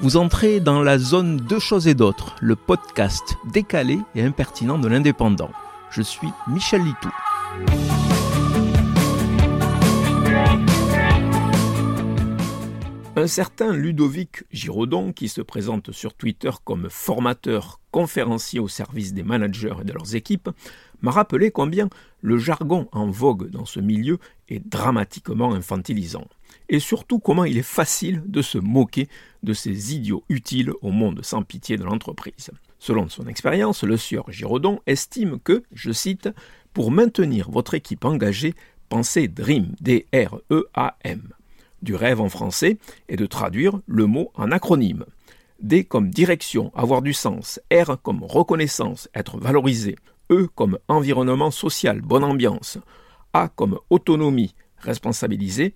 Vous entrez dans la zone Deux choses et d'autres, le podcast décalé et impertinent de l'indépendant. Je suis Michel Litou. Un certain Ludovic Giraudon, qui se présente sur Twitter comme formateur conférencier au service des managers et de leurs équipes, m'a rappelé combien le jargon en vogue dans ce milieu est dramatiquement infantilisant, et surtout comment il est facile de se moquer de ces idiots utiles au monde sans pitié de l'entreprise. Selon son expérience, le sieur Giraudon estime que, je cite, pour maintenir votre équipe engagée, pensez DREAM, D-R-E-A-M du rêve en français et de traduire le mot en acronyme. D comme direction, avoir du sens, R comme reconnaissance, être valorisé, E comme environnement social, bonne ambiance, A comme autonomie, responsabiliser,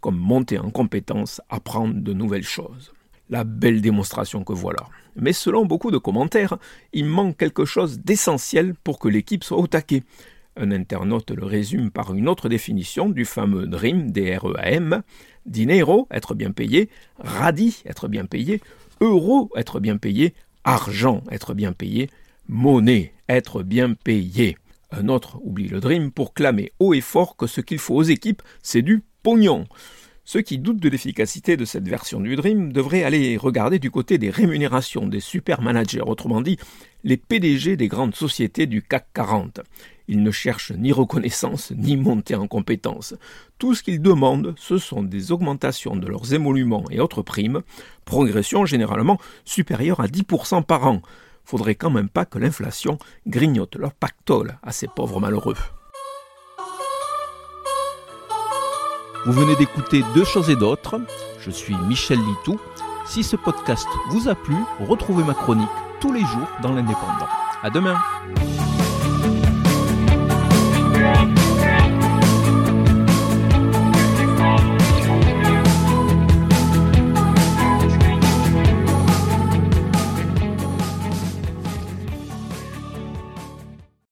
Comme monter en compétence, apprendre de nouvelles choses. La belle démonstration que voilà. Mais selon beaucoup de commentaires, il manque quelque chose d'essentiel pour que l'équipe soit au taquet. Un internaute le résume par une autre définition du fameux DREAM, D-R-E-A-M, dinero, être bien payé, radis, être bien payé, euro, être bien payé, argent, être bien payé, monnaie, être bien payé. Un autre oublie le Dream pour clamer haut et fort que ce qu'il faut aux équipes, c'est du pognon. Ceux qui doutent de l'efficacité de cette version du Dream devraient aller regarder du côté des rémunérations des super managers, autrement dit les PDG des grandes sociétés du CAC 40. Ils ne cherchent ni reconnaissance ni montée en compétences. Tout ce qu'ils demandent, ce sont des augmentations de leurs émoluments et autres primes, progression généralement supérieure à 10% par an. Faudrait quand même pas que l'inflation grignote leur pactole à ces pauvres malheureux. Vous venez d'écouter Deux choses et d'autres. Je suis Michel Litou. Si ce podcast vous a plu, retrouvez ma chronique tous les jours dans l'Indépendant. À demain!